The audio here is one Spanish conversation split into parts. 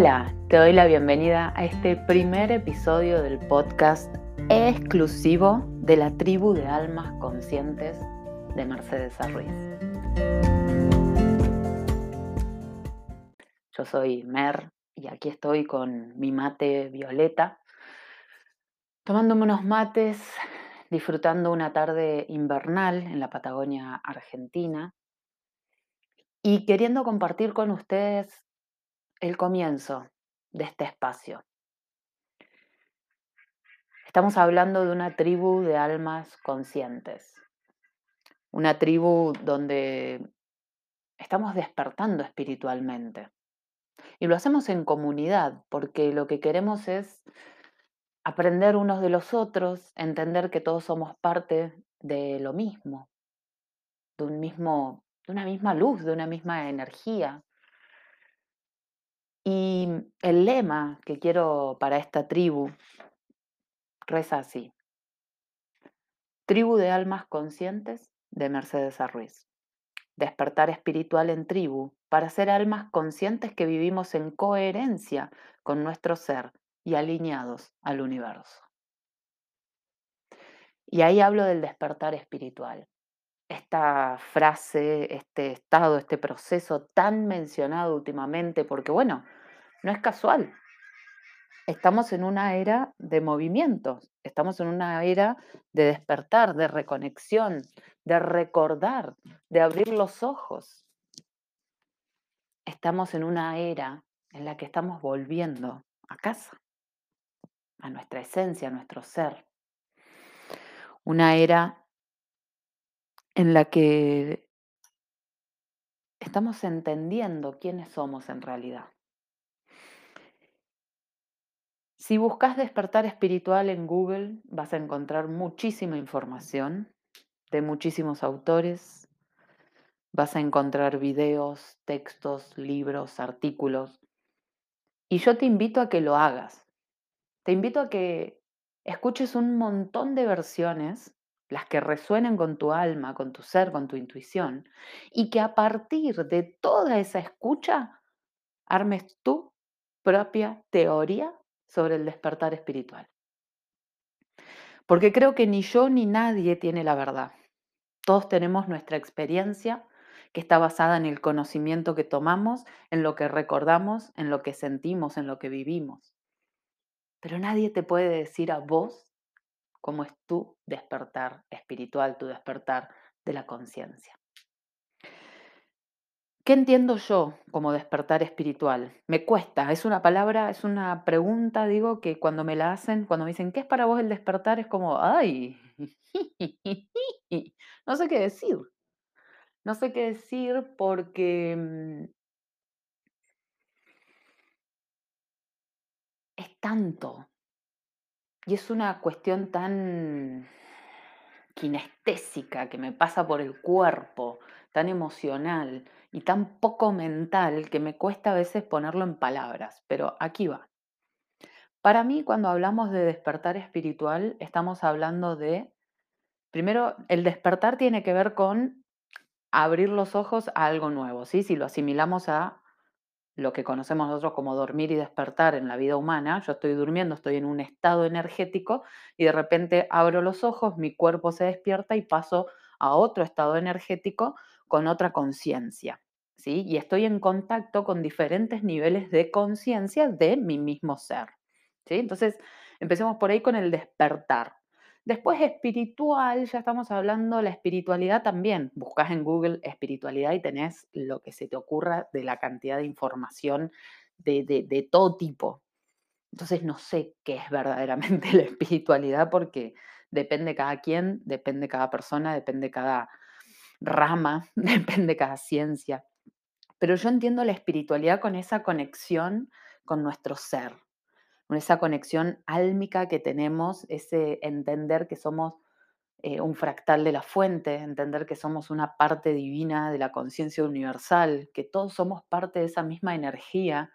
Hola, te doy la bienvenida a este primer episodio del podcast exclusivo de la tribu de almas conscientes de Mercedes Ruiz. Yo soy Mer y aquí estoy con mi mate violeta, tomándome unos mates, disfrutando una tarde invernal en la Patagonia Argentina y queriendo compartir con ustedes el comienzo de este espacio. Estamos hablando de una tribu de almas conscientes, una tribu donde estamos despertando espiritualmente. Y lo hacemos en comunidad, porque lo que queremos es aprender unos de los otros, entender que todos somos parte de lo mismo, de un mismo, de una misma luz, de una misma energía, y el lema que quiero para esta tribu reza así. Tribu de almas conscientes de Mercedes Ruiz. Despertar espiritual en tribu para ser almas conscientes que vivimos en coherencia con nuestro ser y alineados al universo. Y ahí hablo del despertar espiritual. Esta frase, este estado, este proceso tan mencionado últimamente, porque bueno, no es casual. Estamos en una era de movimientos, estamos en una era de despertar, de reconexión, de recordar, de abrir los ojos. Estamos en una era en la que estamos volviendo a casa, a nuestra esencia, a nuestro ser. Una era en la que estamos entendiendo quiénes somos en realidad. Si buscas despertar espiritual en Google, vas a encontrar muchísima información de muchísimos autores. Vas a encontrar videos, textos, libros, artículos. Y yo te invito a que lo hagas. Te invito a que escuches un montón de versiones, las que resuenen con tu alma, con tu ser, con tu intuición, y que a partir de toda esa escucha armes tu propia teoría sobre el despertar espiritual. Porque creo que ni yo ni nadie tiene la verdad. Todos tenemos nuestra experiencia que está basada en el conocimiento que tomamos, en lo que recordamos, en lo que sentimos, en lo que vivimos. Pero nadie te puede decir a vos cómo es tu despertar espiritual, tu despertar de la conciencia. ¿Qué entiendo yo como despertar espiritual? Me cuesta, es una palabra, es una pregunta, digo, que cuando me la hacen, cuando me dicen, ¿qué es para vos el despertar? Es como, ay, no sé qué decir. No sé qué decir porque mm es tanto. Y es una cuestión tan kinestésica que me pasa por el cuerpo, tan emocional y tan poco mental que me cuesta a veces ponerlo en palabras, pero aquí va. Para mí, cuando hablamos de despertar espiritual, estamos hablando de, primero, el despertar tiene que ver con abrir los ojos a algo nuevo, ¿sí? Si lo asimilamos a lo que conocemos nosotros como dormir y despertar en la vida humana, yo estoy durmiendo, estoy en un estado energético y de repente abro los ojos, mi cuerpo se despierta y paso a otro estado energético con otra conciencia. ¿sí? Y estoy en contacto con diferentes niveles de conciencia de mi mismo ser. ¿sí? Entonces, empecemos por ahí con el despertar. Después espiritual, ya estamos hablando, la espiritualidad también. Buscas en Google espiritualidad y tenés lo que se te ocurra de la cantidad de información de, de, de todo tipo. Entonces no sé qué es verdaderamente la espiritualidad porque depende cada quien, depende cada persona, depende cada rama, depende cada ciencia. Pero yo entiendo la espiritualidad con esa conexión con nuestro ser, esa conexión álmica que tenemos, ese entender que somos eh, un fractal de la fuente, entender que somos una parte divina de la conciencia universal, que todos somos parte de esa misma energía.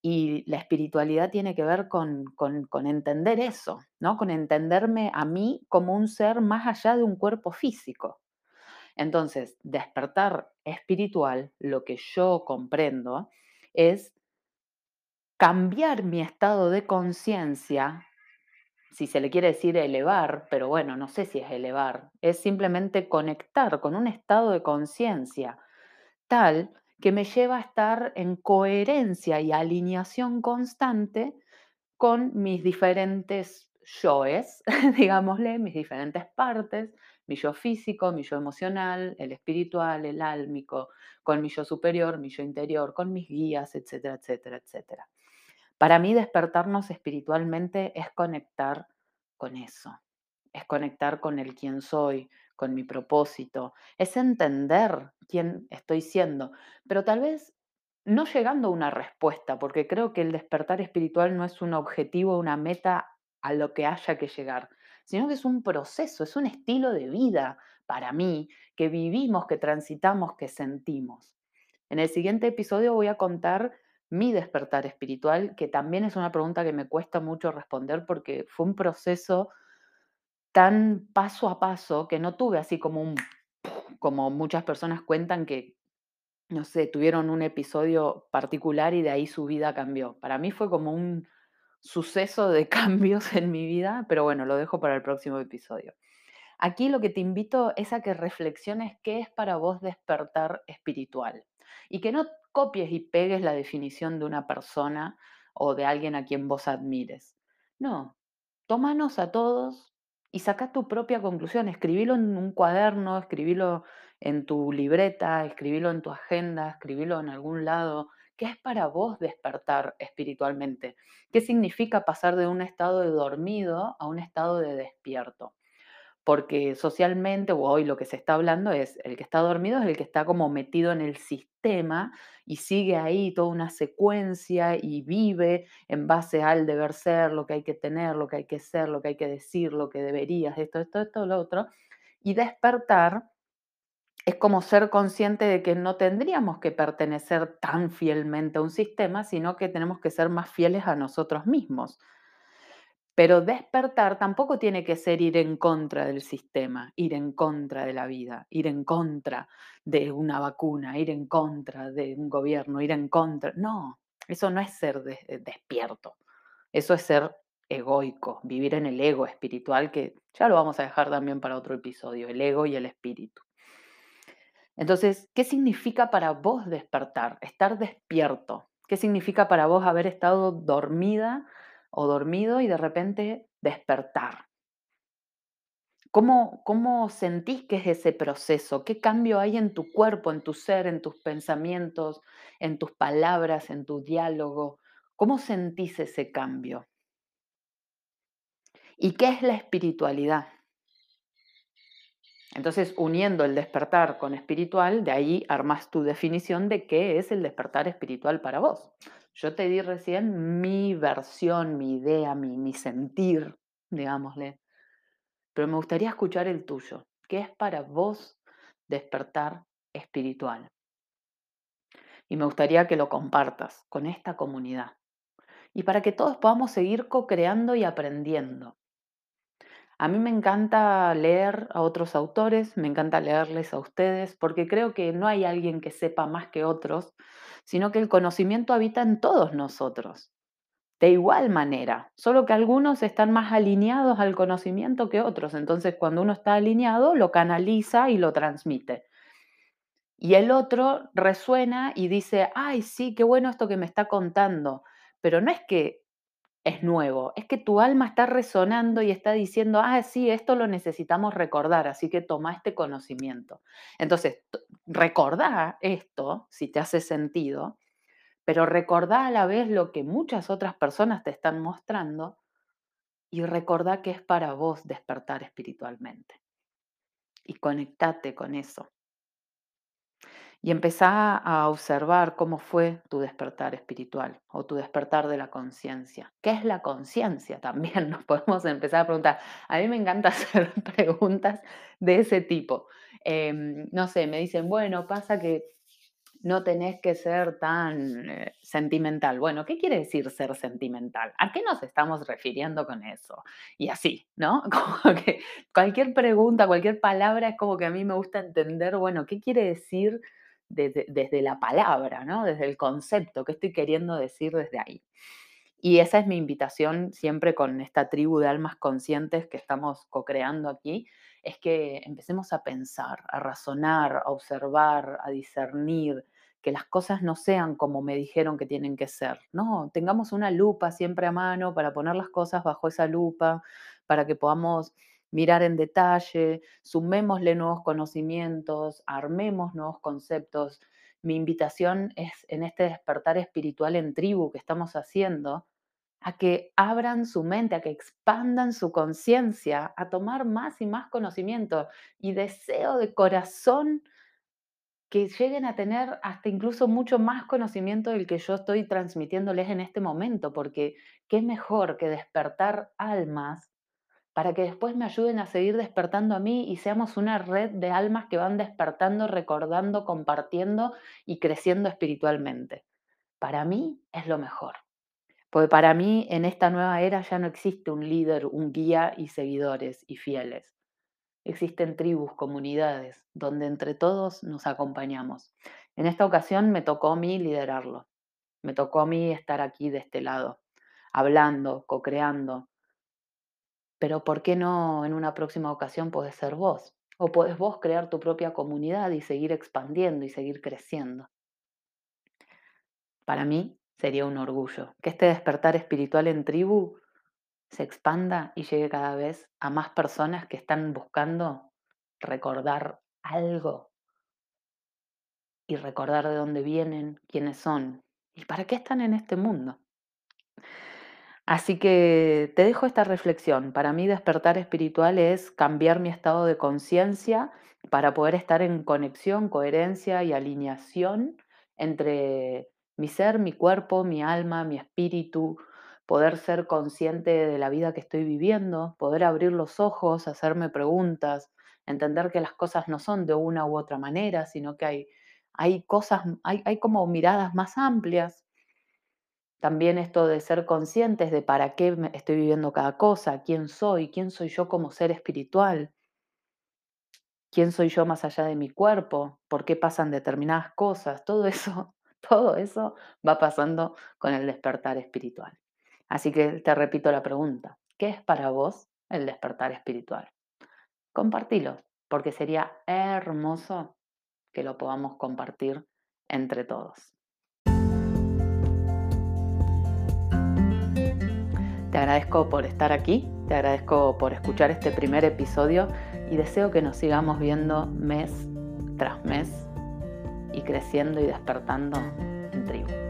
Y la espiritualidad tiene que ver con, con, con entender eso, ¿no? Con entenderme a mí como un ser más allá de un cuerpo físico. Entonces, despertar espiritual, lo que yo comprendo, es cambiar mi estado de conciencia, si se le quiere decir elevar, pero bueno, no sé si es elevar, es simplemente conectar con un estado de conciencia tal que me lleva a estar en coherencia y alineación constante con mis diferentes yoes, digámosle, mis diferentes partes, mi yo físico, mi yo emocional, el espiritual, el álmico, con mi yo superior, mi yo interior, con mis guías, etcétera, etcétera, etcétera. Para mí despertarnos espiritualmente es conectar con eso, es conectar con el quién soy, con mi propósito, es entender quién estoy siendo, pero tal vez no llegando a una respuesta, porque creo que el despertar espiritual no es un objetivo, una meta a lo que haya que llegar, sino que es un proceso, es un estilo de vida para mí, que vivimos, que transitamos, que sentimos. En el siguiente episodio voy a contar mi despertar espiritual, que también es una pregunta que me cuesta mucho responder porque fue un proceso tan paso a paso que no tuve así como un, como muchas personas cuentan que, no sé, tuvieron un episodio particular y de ahí su vida cambió. Para mí fue como un suceso de cambios en mi vida, pero bueno, lo dejo para el próximo episodio. Aquí lo que te invito es a que reflexiones qué es para vos despertar espiritual y que no copies y pegues la definición de una persona o de alguien a quien vos admires. No, tómanos a todos y saca tu propia conclusión. Escribilo en un cuaderno, escribilo en tu libreta, escribilo en tu agenda, escribilo en algún lado. ¿Qué es para vos despertar espiritualmente? ¿Qué significa pasar de un estado de dormido a un estado de despierto? Porque socialmente, hoy lo que se está hablando es, el que está dormido es el que está como metido en el sistema y sigue ahí toda una secuencia y vive en base al deber ser, lo que hay que tener, lo que hay que ser, lo que hay que decir, lo que deberías, esto, esto, esto, lo otro. Y despertar es como ser consciente de que no tendríamos que pertenecer tan fielmente a un sistema, sino que tenemos que ser más fieles a nosotros mismos. Pero despertar tampoco tiene que ser ir en contra del sistema, ir en contra de la vida, ir en contra de una vacuna, ir en contra de un gobierno, ir en contra. No, eso no es ser eh, despierto, eso es ser egoico, vivir en el ego espiritual, que ya lo vamos a dejar también para otro episodio, el ego y el espíritu. Entonces, ¿qué significa para vos despertar, estar despierto? ¿Qué significa para vos haber estado dormida? O dormido y de repente despertar. ¿Cómo, ¿Cómo sentís que es ese proceso? ¿Qué cambio hay en tu cuerpo, en tu ser, en tus pensamientos, en tus palabras, en tu diálogo? ¿Cómo sentís ese cambio? ¿Y qué es la espiritualidad? Entonces, uniendo el despertar con espiritual, de ahí armas tu definición de qué es el despertar espiritual para vos. Yo te di recién mi versión, mi idea, mi, sentir, digámosle, pero me gustaría escuchar el tuyo. ¿Qué es para vos despertar espiritual? Y me gustaría que lo compartas con esta comunidad. Y para que todos podamos seguir co-creando y aprendiendo. A mí me encanta leer a otros autores, me encanta leerles a ustedes, porque creo que no hay alguien que sepa más que otros, sino que el conocimiento habita en todos nosotros, de igual manera, solo que algunos están más alineados al conocimiento que otros, entonces cuando uno está alineado lo canaliza y lo transmite. Y el otro resuena y dice, ay, sí, qué bueno esto que me está contando, pero no es que es nuevo, es que tu alma está resonando y está diciendo, ah, sí, esto lo necesitamos recordar, así que toma este conocimiento. Entonces, recordá esto, si te hace sentido, pero recordá a la vez lo que muchas otras personas te están mostrando y recordá que es para vos despertar espiritualmente. Y conectate con eso y empezá a observar cómo fue tu despertar espiritual o tu despertar de la conciencia. ¿Qué es la conciencia? También nos podemos empezar a preguntar. A mí me encanta hacer preguntas de ese tipo. Em, no sé, me dicen, bueno, pasa que no tenés que ser tan eh, sentimental. Bueno, ¿qué quiere decir ser sentimental? ¿A qué nos estamos refiriendo con eso? Y así, ¿no? Como que cualquier pregunta, cualquier palabra es como que a mí me gusta entender, bueno, ¿qué quiere decir desde, la palabra, ¿no? Desde el concepto, ¿qué estoy queriendo decir desde ahí? Y esa es mi invitación siempre con esta tribu de almas conscientes que estamos co-creando aquí, es que empecemos a pensar, a razonar, a observar, a discernir, que las cosas no sean como me dijeron que tienen que ser. No, tengamos una lupa siempre a mano para poner las cosas bajo esa lupa, para que podamos mirar en detalle, sumémosle nuevos conocimientos, armemos nuevos conceptos. Mi invitación es en este despertar espiritual en tribu que estamos haciendo, a que abran su mente, a que expandan su conciencia, a tomar más y más conocimiento y deseo de corazón que lleguen a tener hasta incluso mucho más conocimiento del que yo estoy transmitiéndoles en este momento, porque qué mejor que despertar almas para que después me ayuden a seguir despertando a mí y seamos una red de almas que van despertando, recordando, compartiendo y creciendo espiritualmente. Para mí es lo mejor. Porque para mí en esta nueva era ya no existe un líder, un guía y seguidores y fieles. Existen tribus, comunidades, donde entre todos nos acompañamos. En esta ocasión me tocó a mí liderarlo. Me tocó a mí estar aquí de este lado, hablando, co-creando. Pero ¿por qué no en una próxima ocasión puedes ser vos? O puedes vos crear tu propia comunidad y seguir expandiendo y seguir creciendo. Para mí sería un orgullo que este despertar espiritual en tribu se expanda y llegue cada vez a más personas que están buscando recordar algo y recordar de dónde vienen, quiénes son y para qué están en este mundo. Así que te dejo esta reflexión. Para mí despertar espiritual es cambiar mi estado de conciencia para poder estar en conexión, coherencia y alineación entre mi ser, mi cuerpo, mi alma, mi espíritu, poder ser consciente de la vida que estoy viviendo, poder abrir los ojos, hacerme preguntas, entender que las cosas no son de una u otra manera, sino que hay, hay cosas, hay, hay como miradas más amplias. También esto de ser conscientes de para qué estoy viviendo cada cosa, quién soy, quién soy yo como ser espiritual, quién soy yo más allá de mi cuerpo, por qué pasan determinadas cosas, todo eso, todo eso va pasando con el despertar espiritual. Así que te repito la pregunta, ¿qué es para vos el despertar espiritual? Compartilo, porque sería hermoso que lo podamos compartir entre todos. Te agradezco por estar aquí, te agradezco por escuchar este primer episodio y deseo que nos sigamos viendo mes tras mes y creciendo y despertando en tribu.